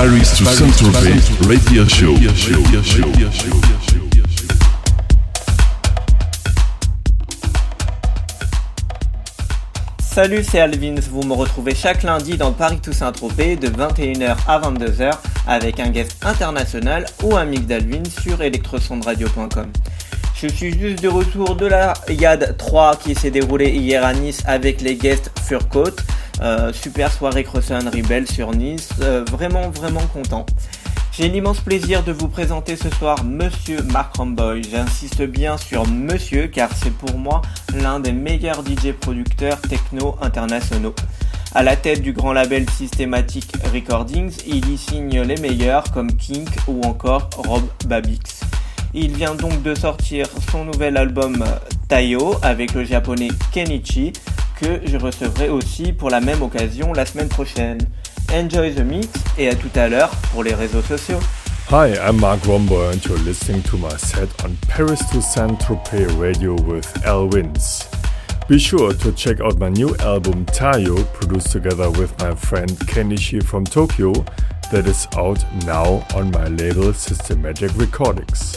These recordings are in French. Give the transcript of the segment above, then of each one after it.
Paris to Saint-Tropez Radio Show. Salut, c'est Alvins. Vous me retrouvez chaque lundi dans Paris to Saint-Tropez de 21h à 22h avec un guest international ou un mix d'Alvin sur electrosondradio.com. Je suis juste de retour de la YAD 3 qui s'est déroulée hier à Nice avec les guests Furcoat. Euh, super soirée Crosson Rebel sur Nice. Euh, vraiment, vraiment content. J'ai l'immense plaisir de vous présenter ce soir Monsieur Mark Ramboy. J'insiste bien sur Monsieur car c'est pour moi l'un des meilleurs DJ producteurs techno internationaux. À la tête du grand label Systematic Recordings, il y signe les meilleurs comme Kink ou encore Rob Babix. Il vient donc de sortir son nouvel album Tayo avec le japonais Kenichi que je recevrai aussi pour la même occasion la semaine prochaine. Enjoy the mix et à tout à l'heure pour les réseaux sociaux. Hi, I'm Mark Rombo and you're listening to my set on Paris to Saint-Tropez Radio with Al Wins. Be sure to check out my new album Tayo, produced together with my friend Kenichi from Tokyo, that is out now on my label Systematic Recordings.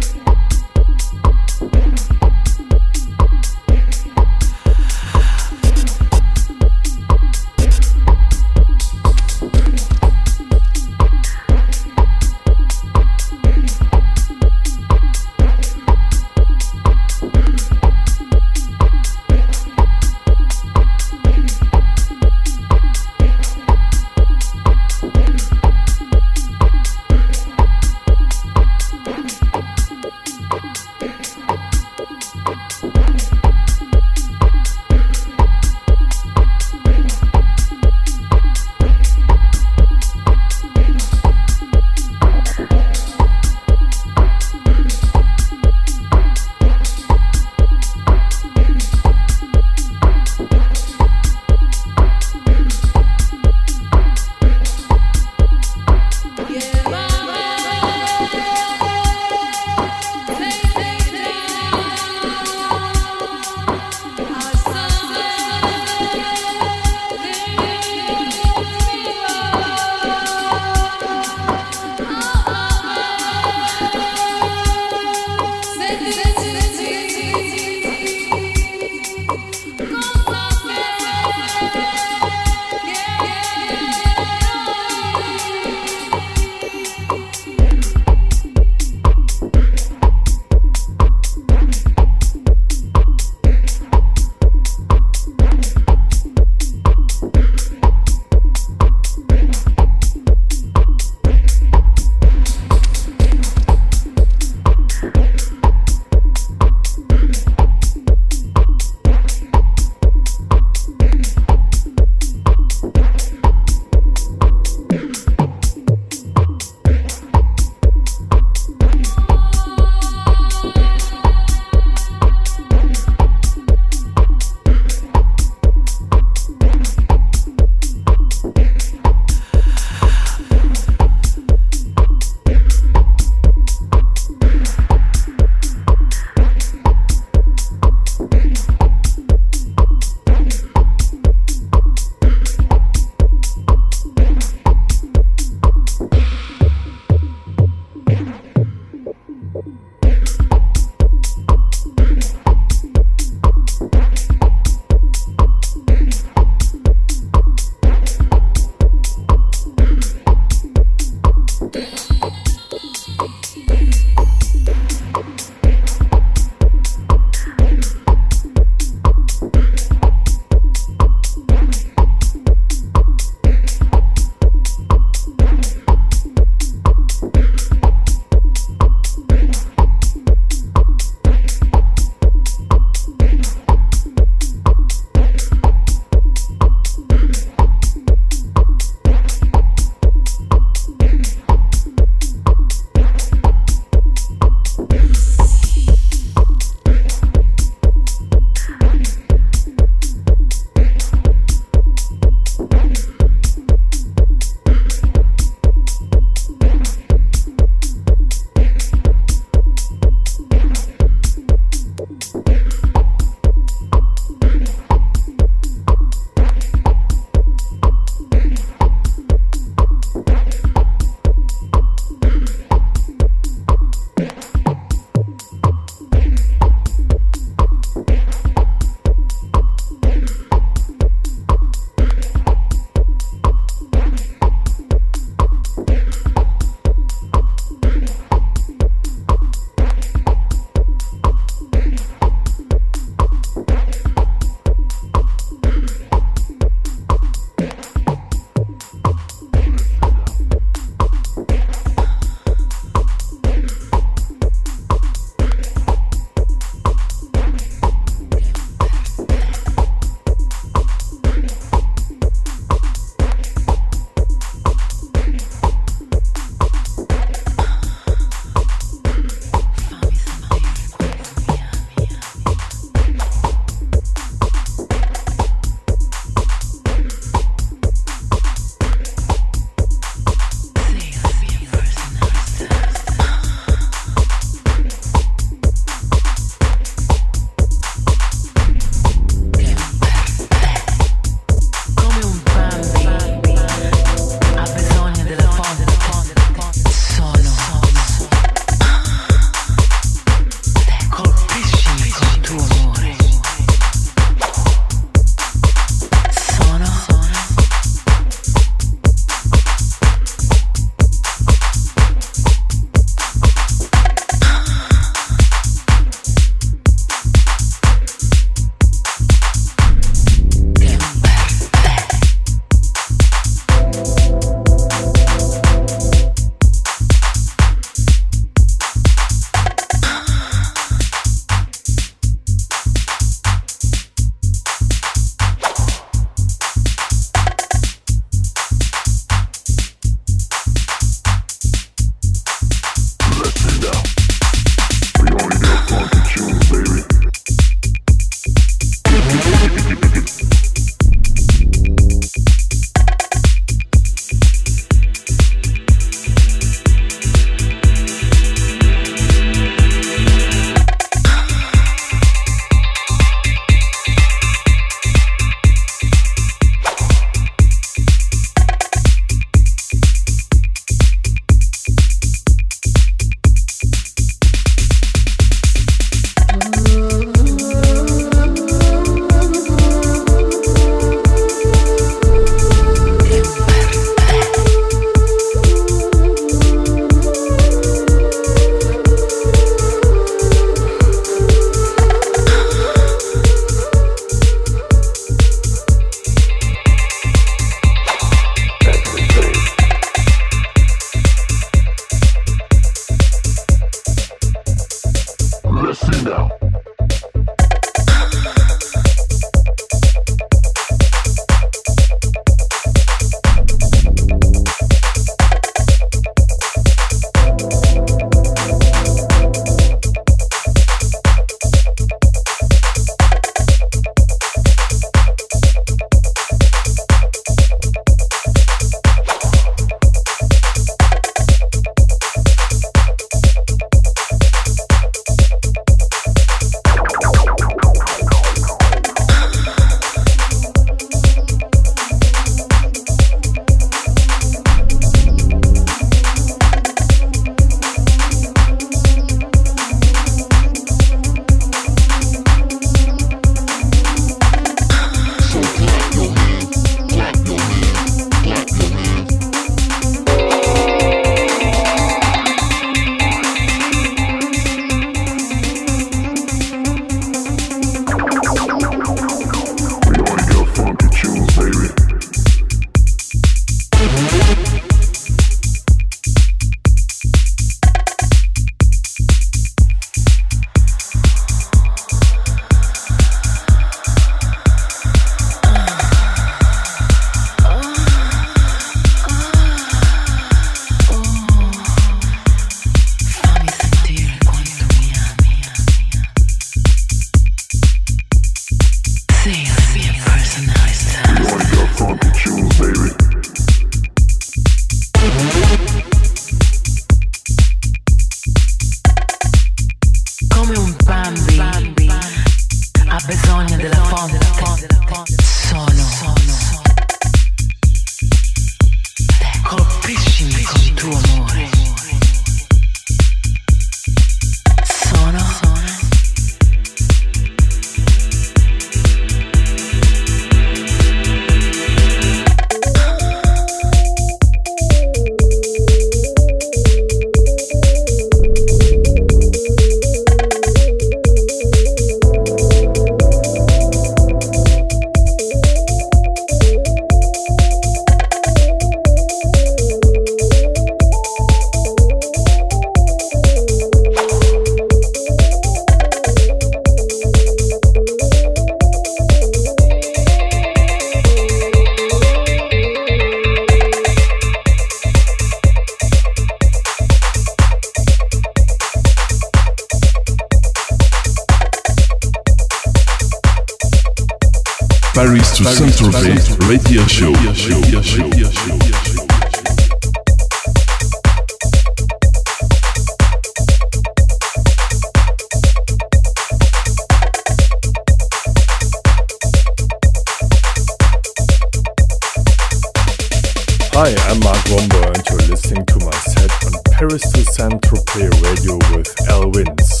Saint-Tropez Radio with Elwins.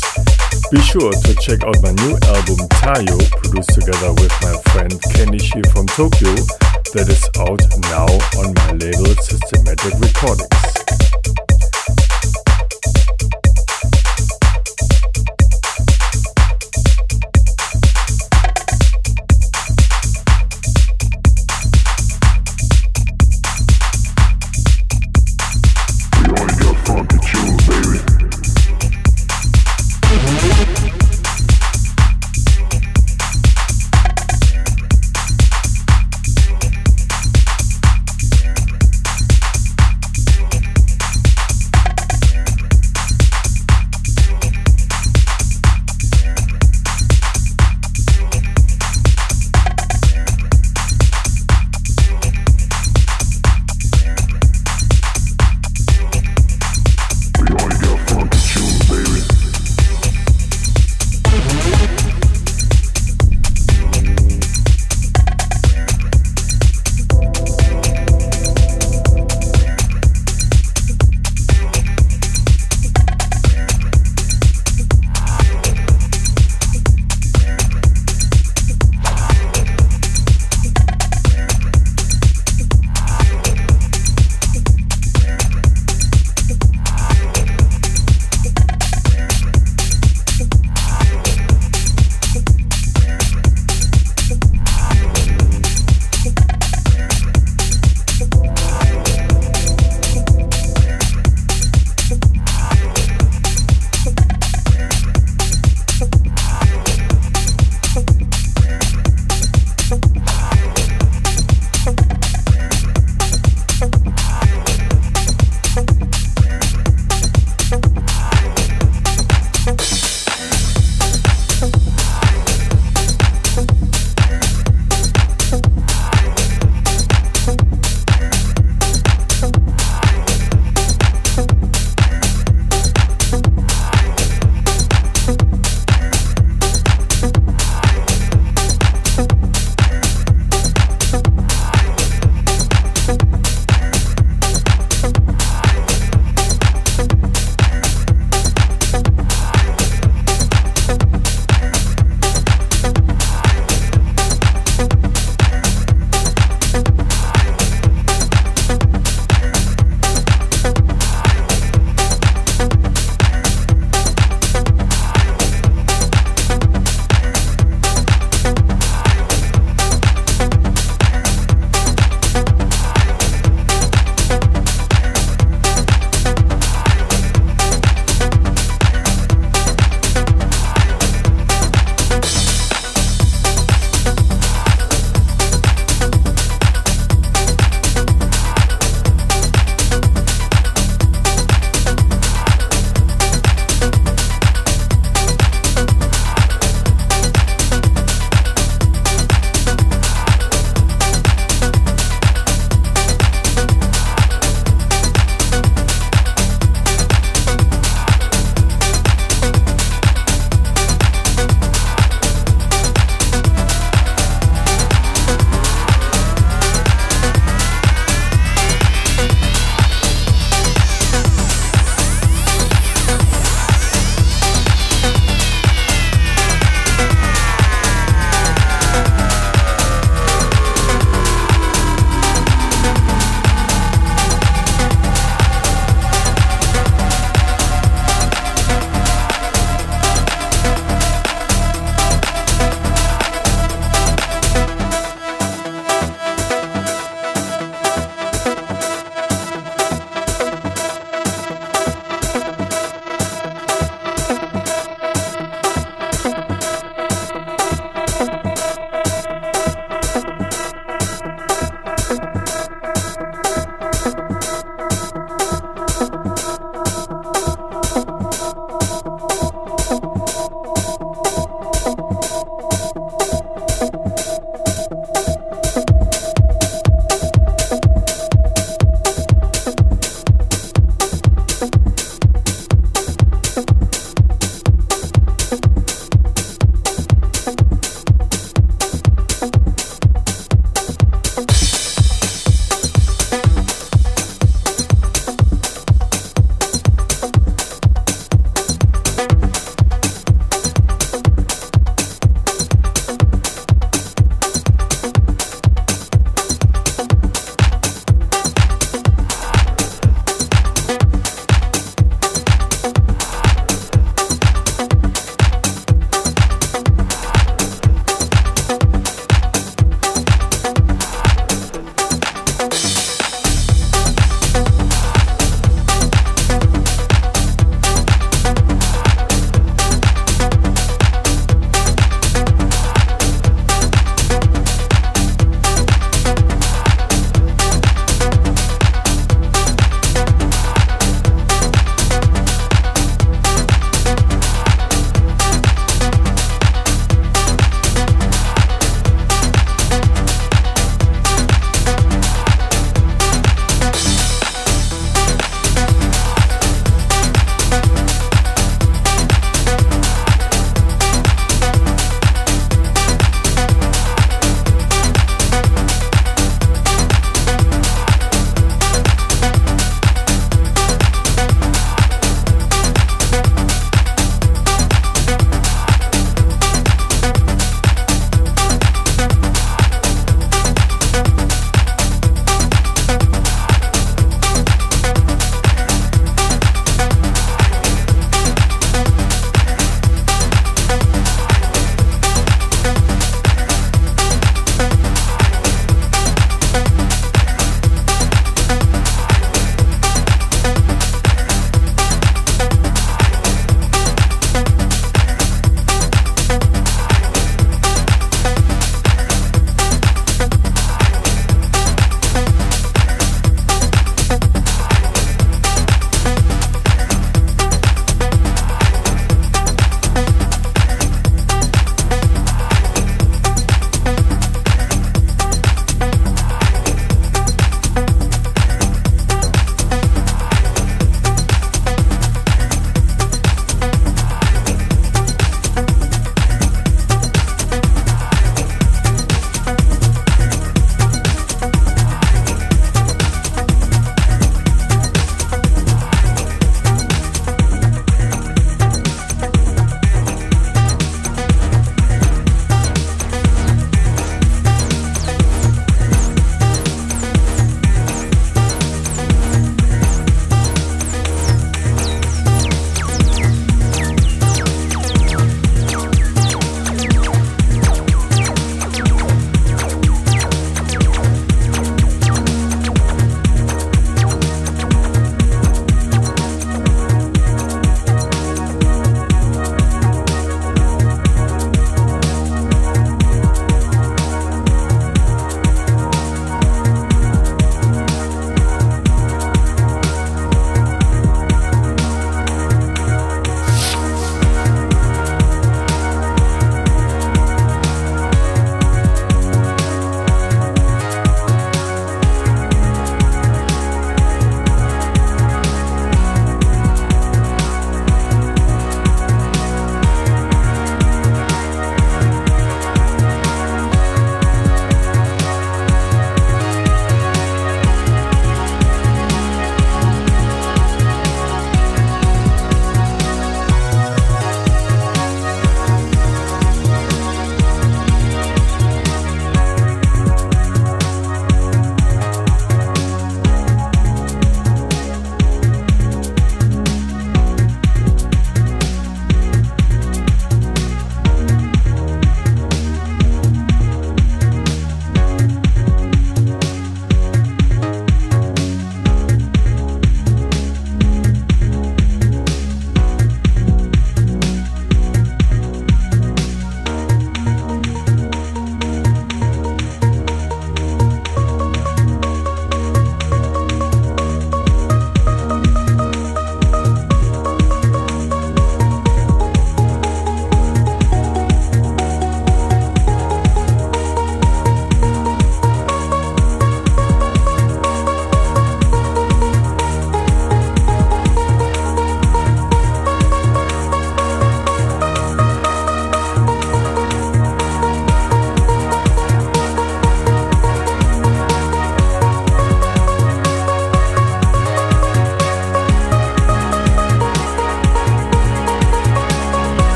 Be sure to check out my new album Tayo, produced together with my friend Kenichi from Tokyo, that is out now on my label Systematic Recordings.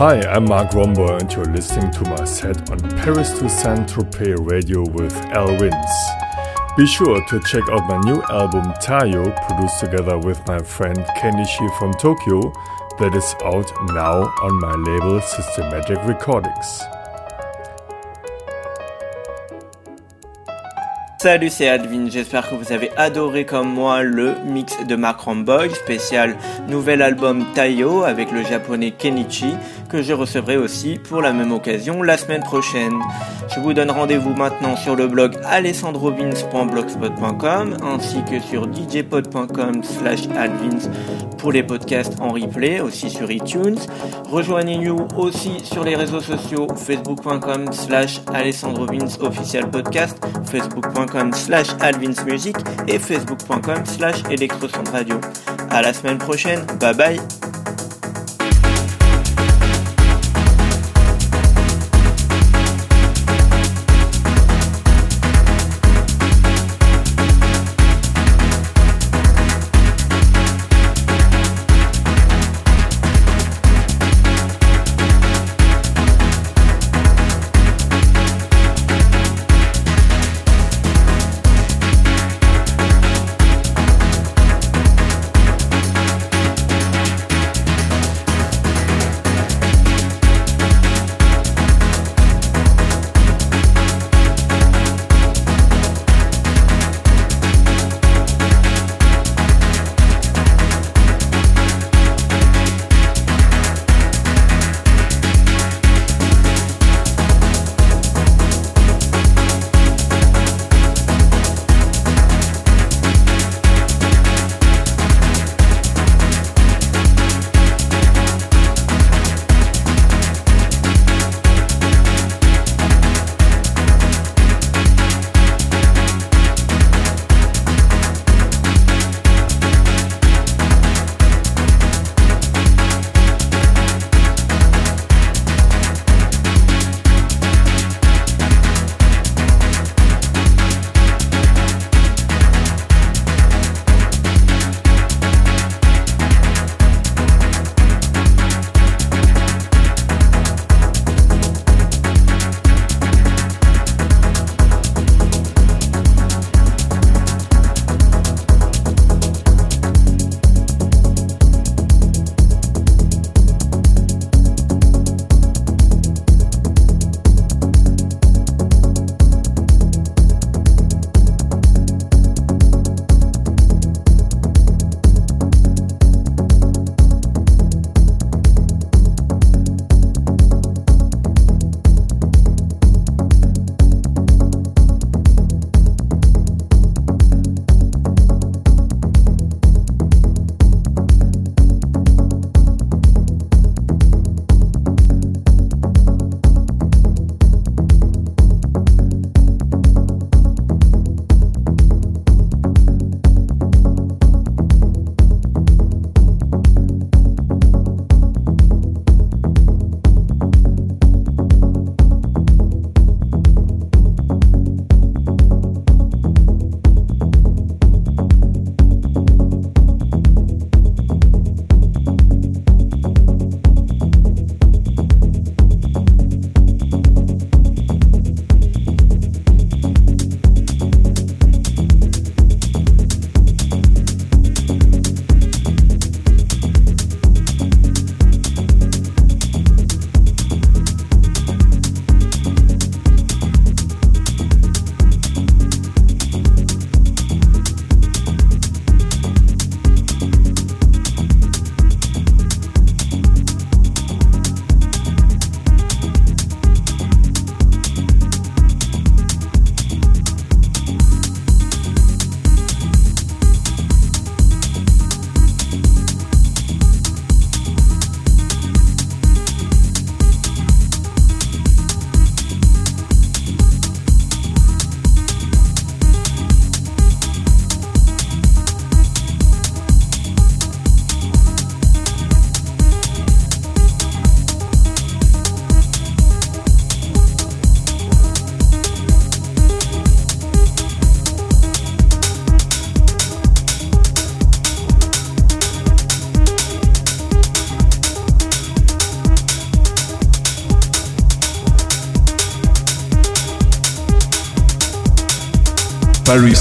Hi, I'm Mark Rombo, and you're listening to my set on Paris to Saint Tropez Radio with Al Wins. Be sure to check out my new album Tayo, produced together with my friend Kenichi from Tokyo, that is out now on my label Systematic Recordings. Salut, c'est Advin. J'espère que vous avez adoré comme moi le mix de Mark Ramboy, spécial nouvel album Tayo avec le japonais Kenichi que je recevrai aussi pour la même occasion la semaine prochaine. Je vous donne rendez-vous maintenant sur le blog alessandrovins.blogspot.com ainsi que sur djpod.com slash pour les podcasts en replay, aussi sur iTunes. Rejoignez-nous aussi sur les réseaux sociaux facebook.com slash alessandrovins official podcast, facebook.com slash alvinsmusic et facebook.com slash radio. À la semaine prochaine, bye bye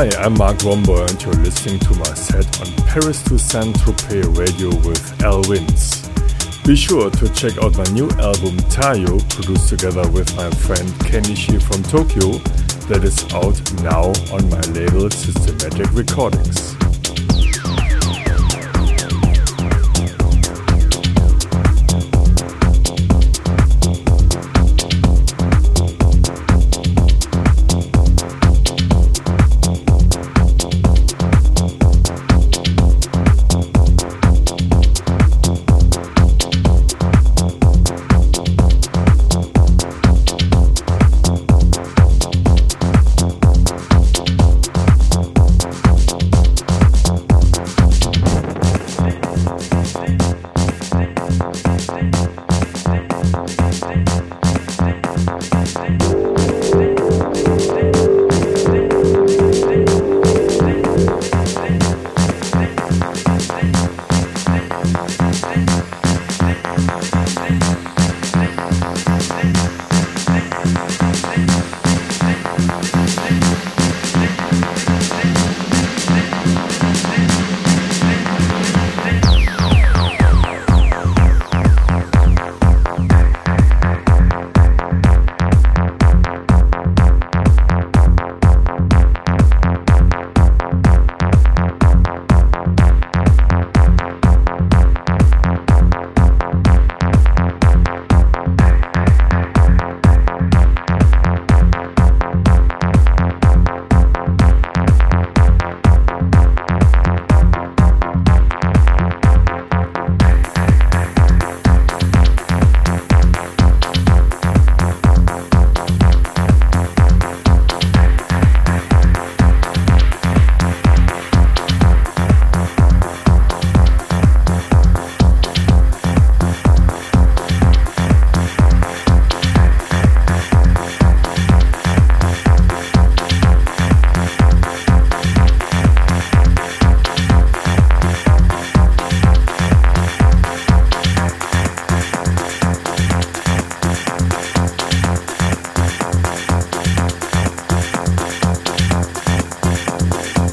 Hi, I'm Mark Romboy and you're listening to my set on Paris to Saint-Tropez Radio with Al Wins. Be sure to check out my new album Tayo, produced together with my friend Kenichi from Tokyo, that is out now on my label Systematic Recordings.